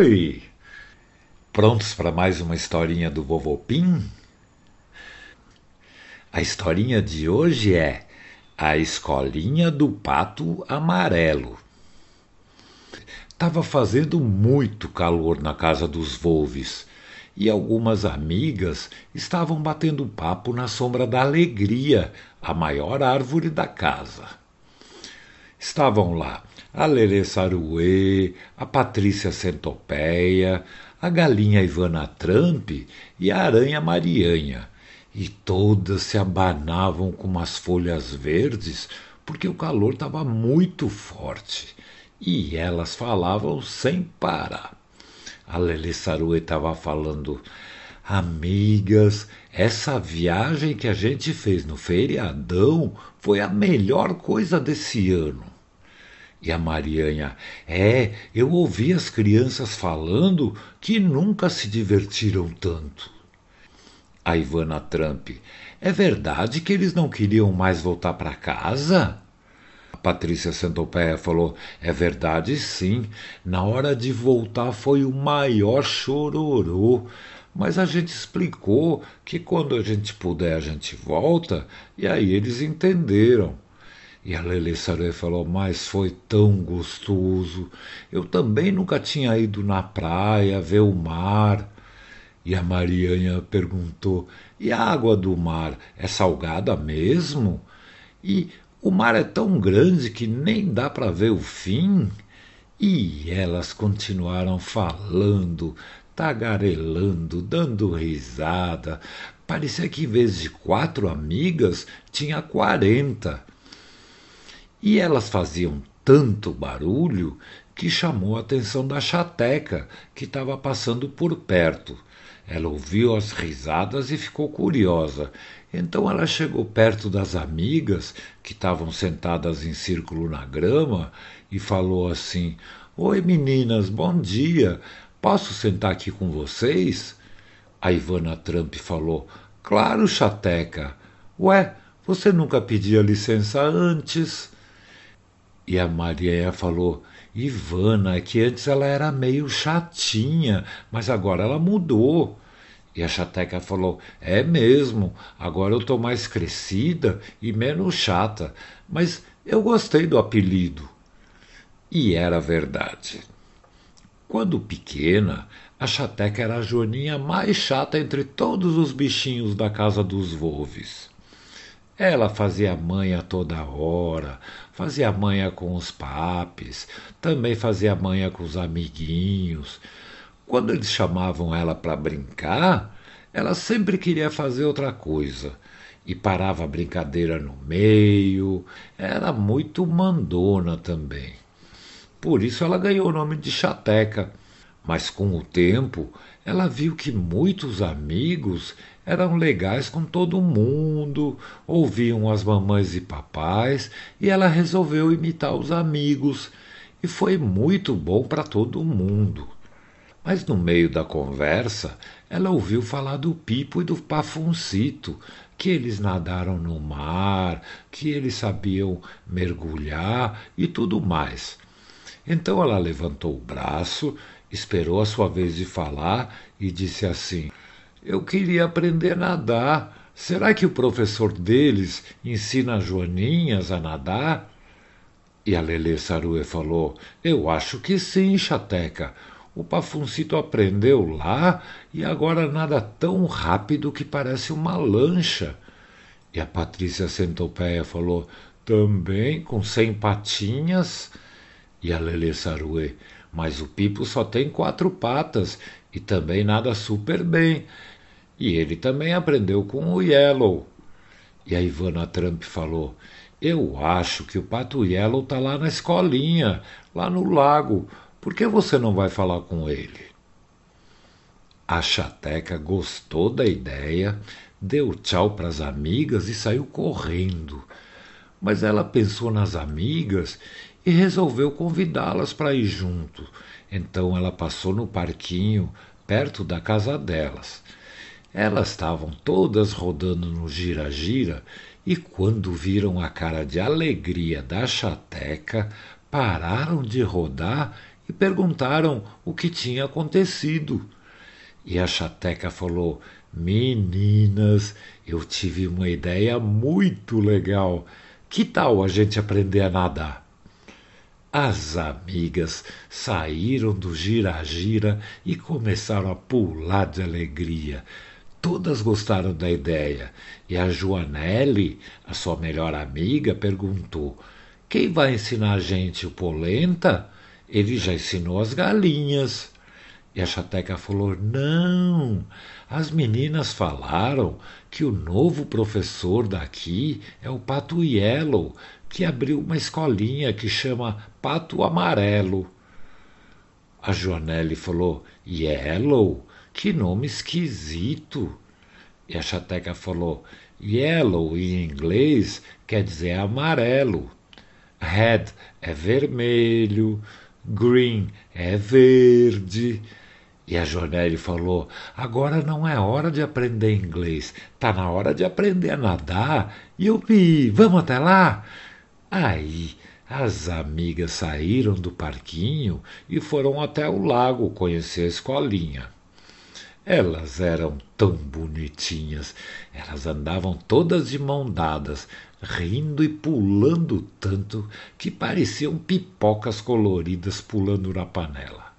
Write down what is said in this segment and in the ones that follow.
Oi! Prontos para mais uma historinha do Vovô Pim? A historinha de hoje é A Escolinha do Pato Amarelo. Tava fazendo muito calor na casa dos Volves e algumas amigas estavam batendo papo na sombra da alegria, a maior árvore da casa. Estavam lá a Lelê Saruê, a Patrícia Centopeia, a galinha Ivana Trump e a aranha Marianha, e todas se abanavam com umas folhas verdes porque o calor estava muito forte e elas falavam sem parar. A Lelê Saruê estava falando, amigas, essa viagem que a gente fez no feriadão foi a melhor coisa desse ano. E a Marianha, é, eu ouvi as crianças falando que nunca se divertiram tanto. A Ivana Trump, é verdade que eles não queriam mais voltar para casa? A Patrícia Centopeia falou, é verdade sim, na hora de voltar foi o maior chororô. Mas a gente explicou que quando a gente puder a gente volta, e aí eles entenderam. E a Lele Saré falou: Mas foi tão gostoso. Eu também nunca tinha ido na praia ver o mar. E a Marianha perguntou: E a água do mar é salgada mesmo? E o mar é tão grande que nem dá para ver o fim? E elas continuaram falando, tagarelando, dando risada. Parecia que em vez de quatro amigas, tinha quarenta. E elas faziam tanto barulho que chamou a atenção da chateca, que estava passando por perto. Ela ouviu as risadas e ficou curiosa. Então ela chegou perto das amigas, que estavam sentadas em círculo na grama, e falou assim: Oi meninas, bom dia. Posso sentar aqui com vocês? A Ivana Trump falou: Claro, chateca. Ué, você nunca pedia licença antes? E a Maria falou: Ivana, que antes ela era meio chatinha, mas agora ela mudou. E a chateca falou: É mesmo, agora eu estou mais crescida e menos chata, mas eu gostei do apelido. E era verdade. Quando pequena, a chateca era a joaninha mais chata entre todos os bichinhos da casa dos Volves. Ela fazia manha toda hora, fazia manha com os papes, também fazia manha com os amiguinhos. Quando eles chamavam ela para brincar, ela sempre queria fazer outra coisa e parava a brincadeira no meio. Era muito mandona também. Por isso ela ganhou o nome de Chateca. Mas com o tempo, ela viu que muitos amigos eram legais com todo mundo, ouviam as mamães e papais, e ela resolveu imitar os amigos, e foi muito bom para todo mundo. Mas no meio da conversa, ela ouviu falar do Pipo e do Pafuncito, que eles nadaram no mar, que eles sabiam mergulhar e tudo mais. Então ela levantou o braço, esperou a sua vez de falar e disse assim: eu queria aprender a nadar. Será que o professor deles ensina as joaninhas a nadar? E a Lelê Sarue falou: Eu acho que sim, Chateca. O Pafuncito aprendeu lá e agora nada tão rápido que parece uma lancha. E a Patrícia Centopeia falou: Também com cem patinhas? E a Lelê Sarue: Mas o Pipo só tem quatro patas e também nada super bem. E ele também aprendeu com o Yellow. E a Ivana Trump falou: Eu acho que o Pato Yellow está lá na escolinha, lá no lago. Por que você não vai falar com ele? A chateca gostou da ideia, deu tchau para as amigas e saiu correndo. Mas ela pensou nas amigas e resolveu convidá-las para ir junto. Então ela passou no parquinho, perto da casa delas. Elas estavam todas rodando no gira-gira e, quando viram a cara de alegria da chateca, pararam de rodar e perguntaram o que tinha acontecido. E a chateca falou: Meninas, eu tive uma ideia muito legal. Que tal a gente aprender a nadar? As amigas saíram do gira-gira e começaram a pular de alegria. Todas gostaram da ideia e a Joanelli, a sua melhor amiga, perguntou: Quem vai ensinar a gente o polenta? Ele já ensinou as galinhas. E a chateca falou: Não, as meninas falaram que o novo professor daqui é o Pato Yellow, que abriu uma escolinha que chama Pato Amarelo. A Joanelli falou: Yellow? Que nome esquisito. E a chateca falou: Yellow em inglês quer dizer amarelo. Red é vermelho, green é verde. E a Jonelli falou: agora não é hora de aprender inglês, tá na hora de aprender a nadar. E eu vi, vamos até lá? Aí as amigas saíram do parquinho e foram até o lago conhecer a escolinha. Elas eram tão bonitinhas, elas andavam todas de mão dadas, rindo e pulando tanto que pareciam pipocas coloridas pulando na panela.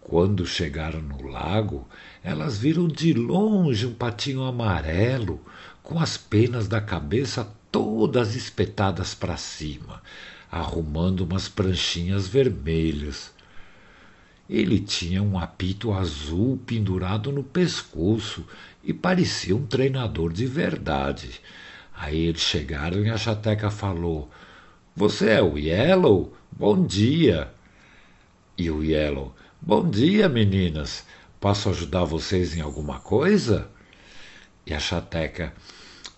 Quando chegaram no lago, elas viram de longe um patinho amarelo, com as penas da cabeça todas espetadas para cima, arrumando umas pranchinhas vermelhas. Ele tinha um apito azul pendurado no pescoço e parecia um treinador de verdade. Aí eles chegaram e a chateca falou: Você é o Yellow? Bom dia. E o Yellow: Bom dia, meninas. Posso ajudar vocês em alguma coisa? E a chateca.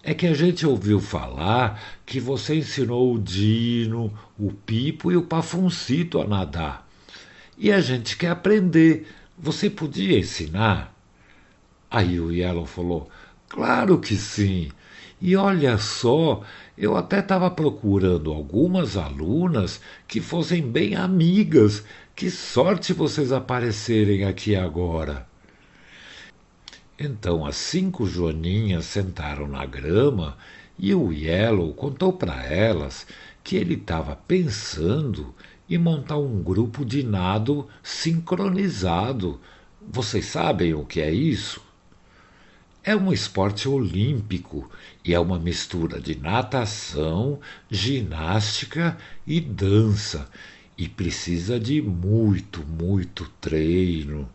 É que a gente ouviu falar que você ensinou o Dino, o Pipo e o Pafuncito a nadar. E a gente quer aprender. Você podia ensinar? Aí o Yellow falou: Claro que sim. E olha só, eu até estava procurando algumas alunas que fossem bem amigas. Que sorte vocês aparecerem aqui agora. Então as cinco joaninhas sentaram na grama e o Yellow contou para elas que ele estava pensando em montar um grupo de nado sincronizado. Vocês sabem o que é isso? É um esporte olímpico e é uma mistura de natação, ginástica e dança. E precisa de muito, muito treino.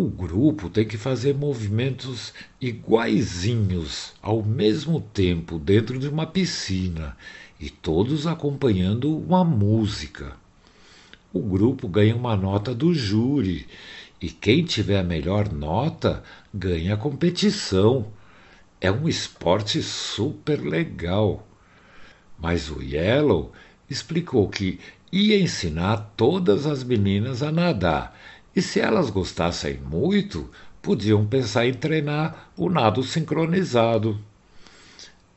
O grupo tem que fazer movimentos iguaizinhos ao mesmo tempo dentro de uma piscina e todos acompanhando uma música. O grupo ganha uma nota do júri e quem tiver a melhor nota ganha a competição. É um esporte super legal. Mas o Yellow explicou que ia ensinar todas as meninas a nadar e se elas gostassem muito, podiam pensar em treinar o nado sincronizado.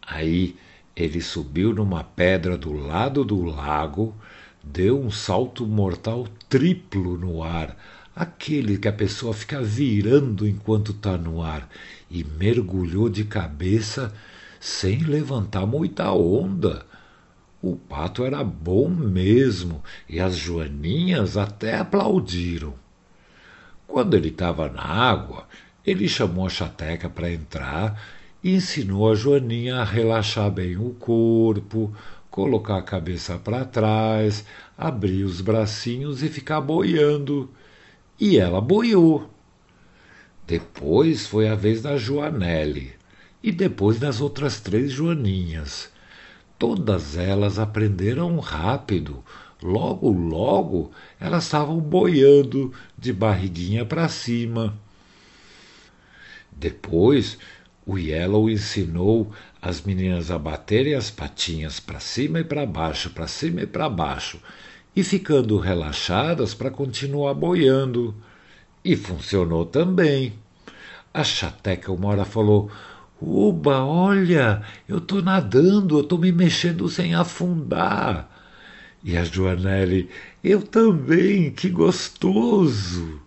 Aí ele subiu numa pedra do lado do lago, deu um salto mortal triplo no ar, aquele que a pessoa fica virando enquanto está no ar, e mergulhou de cabeça sem levantar muita onda. O pato era bom mesmo e as joaninhas até aplaudiram. Quando ele estava na água, ele chamou a chateca para entrar e ensinou a Joaninha a relaxar bem o corpo, colocar a cabeça para trás, abrir os bracinhos e ficar boiando e ela boiou. Depois foi a vez da Joanelli e depois das outras três Joaninhas. Todas elas aprenderam rápido. Logo, logo, elas estavam boiando de barriguinha para cima. Depois, o Yellow ensinou as meninas a baterem as patinhas para cima e para baixo, para cima e para baixo, e ficando relaxadas para continuar boiando. E funcionou também. A chateca uma hora falou: Uba, olha, eu tô nadando, eu tô me mexendo sem afundar. E a Joanelli, Eu também, que gostoso!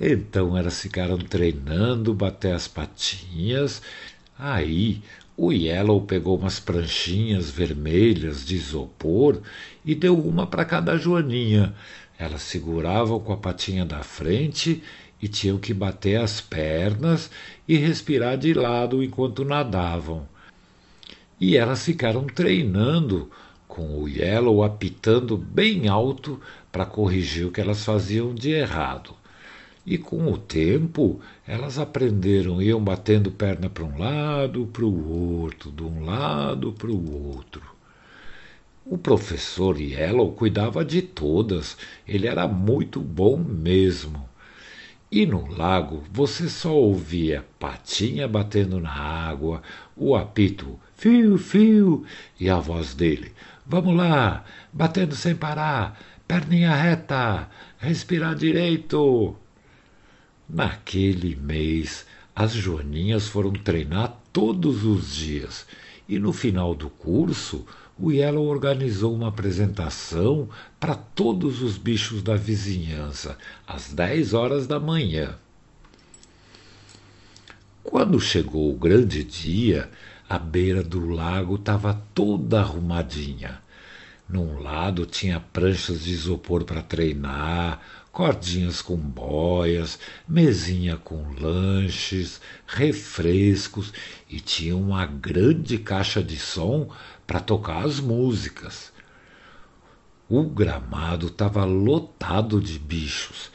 Então elas ficaram treinando, bater as patinhas. Aí o Yellow pegou umas pranchinhas vermelhas de isopor e deu uma para cada Joaninha. Elas seguravam com a patinha da frente e tinham que bater as pernas e respirar de lado enquanto nadavam. E elas ficaram treinando, com o Yellow apitando bem alto para corrigir o que elas faziam de errado. E com o tempo, elas aprenderam, iam batendo perna para um lado, para o outro, de um lado para o outro. O professor Yellow cuidava de todas, ele era muito bom mesmo. E no lago você só ouvia patinha batendo na água, o apito fio, fio, e a voz dele: Vamos lá, batendo sem parar, perninha reta, respirar direito. Naquele mês, as Joaninhas foram treinar todos os dias e no final do curso, o Yellow organizou uma apresentação para todos os bichos da vizinhança, às dez horas da manhã. Quando chegou o grande dia, a beira do lago estava toda arrumadinha. Num lado tinha pranchas de isopor para treinar, cordinhas com boias, mesinha com lanches, refrescos e tinha uma grande caixa de som para tocar as músicas. O gramado estava lotado de bichos.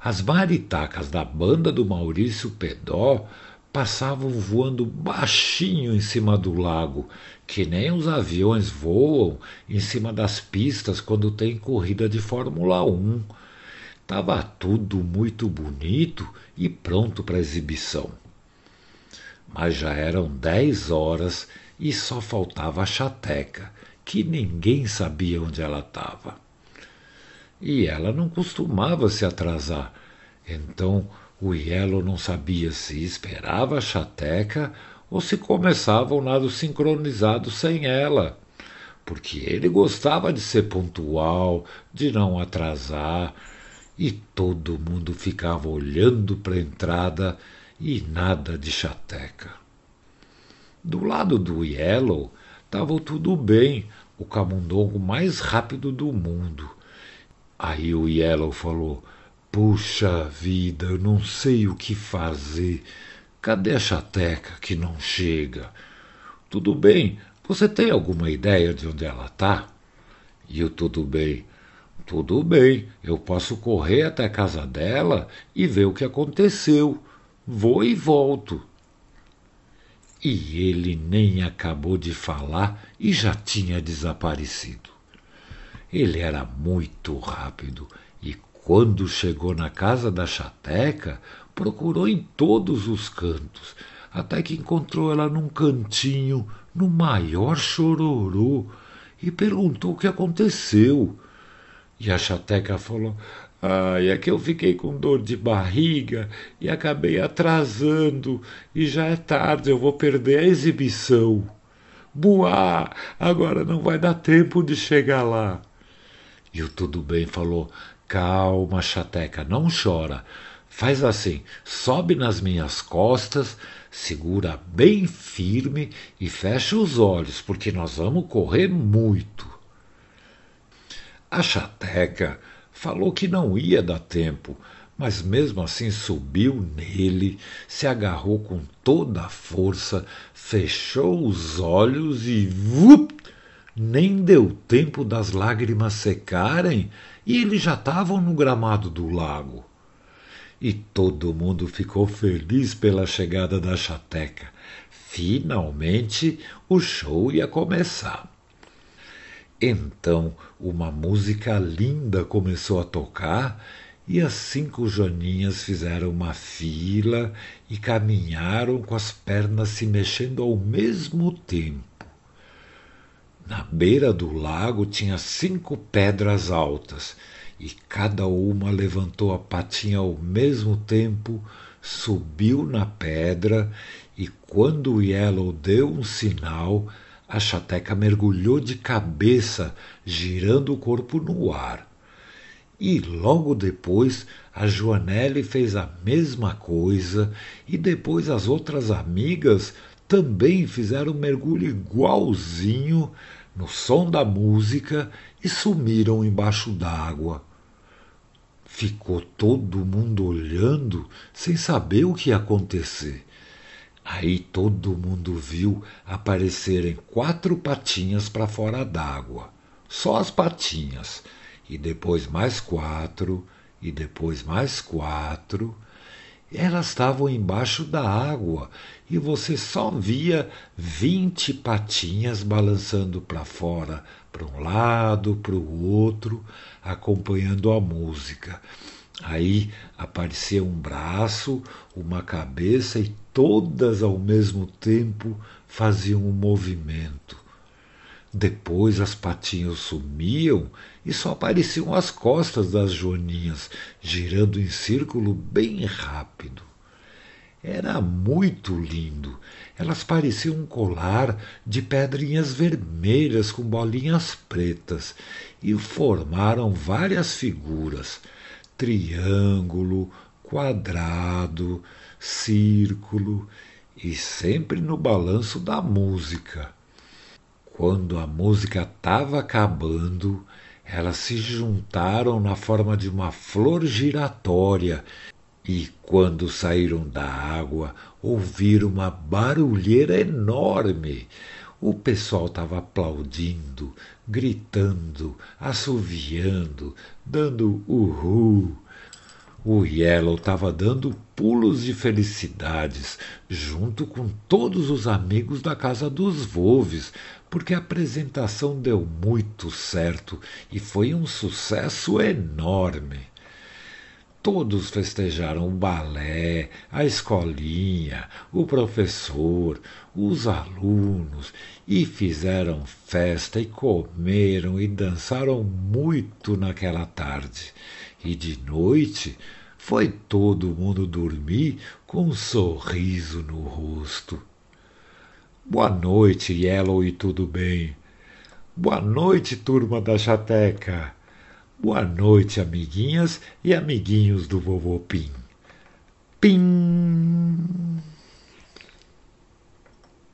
As maritacas da banda do Maurício Pedó passavam voando baixinho em cima do lago, que nem os aviões voam em cima das pistas quando tem corrida de Fórmula 1. Estava tudo muito bonito e pronto para exibição. Mas já eram dez horas e só faltava a chateca, que ninguém sabia onde ela estava. E ela não costumava se atrasar, então o Yellow não sabia se esperava a chateca ou se começava o nado sincronizado sem ela, porque ele gostava de ser pontual, de não atrasar e todo mundo ficava olhando para a entrada e nada de chateca. Do lado do Yellow estava tudo bem, o camundongo mais rápido do mundo. Aí o Yellow falou: Puxa vida, eu não sei o que fazer. Cadê a chateca que não chega? Tudo bem, você tem alguma ideia de onde ela está? E o tudo bem. Tudo bem, eu posso correr até a casa dela e ver o que aconteceu. Vou e volto. E ele nem acabou de falar e já tinha desaparecido. Ele era muito rápido quando chegou na casa da chateca, procurou em todos os cantos, até que encontrou ela num cantinho, no maior chororô, e perguntou o que aconteceu. E a chateca falou: Ai, é que eu fiquei com dor de barriga e acabei atrasando, e já é tarde, eu vou perder a exibição. Buá, agora não vai dar tempo de chegar lá. E o Tudo Bem falou: Calma, chateca, não chora. Faz assim, sobe nas minhas costas, segura bem firme e fecha os olhos, porque nós vamos correr muito. A chateca falou que não ia dar tempo, mas mesmo assim subiu nele, se agarrou com toda a força, fechou os olhos e vup! Nem deu tempo das lágrimas secarem e eles já estavam no gramado do lago. E todo mundo ficou feliz pela chegada da chateca. Finalmente o show ia começar. Então uma música linda começou a tocar e as cinco joaninhas fizeram uma fila e caminharam com as pernas se mexendo ao mesmo tempo. Na beira do lago tinha cinco pedras altas e cada uma levantou a patinha ao mesmo tempo, subiu na pedra e quando o Yellow deu um sinal, a chateca mergulhou de cabeça, girando o corpo no ar. E logo depois a Joanelle fez a mesma coisa, e depois as outras amigas também fizeram um mergulho igualzinho no som da música e sumiram embaixo d'água. Ficou todo mundo olhando sem saber o que ia acontecer. Aí todo mundo viu aparecerem quatro patinhas para fora d'água. Só as patinhas. E depois mais quatro, e depois mais quatro. Elas estavam embaixo da água e você só via vinte patinhas balançando para fora, para um lado, para o outro, acompanhando a música. Aí aparecia um braço, uma cabeça e todas ao mesmo tempo faziam um movimento. Depois as patinhas sumiam e só apareciam as costas das joaninhas, girando em círculo bem rápido. Era muito lindo. Elas pareciam um colar de pedrinhas vermelhas com bolinhas pretas e formaram várias figuras: triângulo, quadrado, círculo e sempre no balanço da música. Quando a música estava acabando, elas se juntaram na forma de uma flor giratória e, quando saíram da água, ouviram uma barulheira enorme. O pessoal estava aplaudindo, gritando, assoviando, dando uhul. O Yellow estava dando pulos de felicidades, junto com todos os amigos da casa dos Volves, porque a apresentação deu muito certo e foi um sucesso enorme. Todos festejaram o balé, a escolinha, o professor, os alunos e fizeram festa e comeram e dançaram muito naquela tarde. E de noite foi todo mundo dormir com um sorriso no rosto. Boa noite, Yellow e tudo bem? Boa noite, turma da chateca. Boa noite, amiguinhas e amiguinhos do vovô Pim. Pim!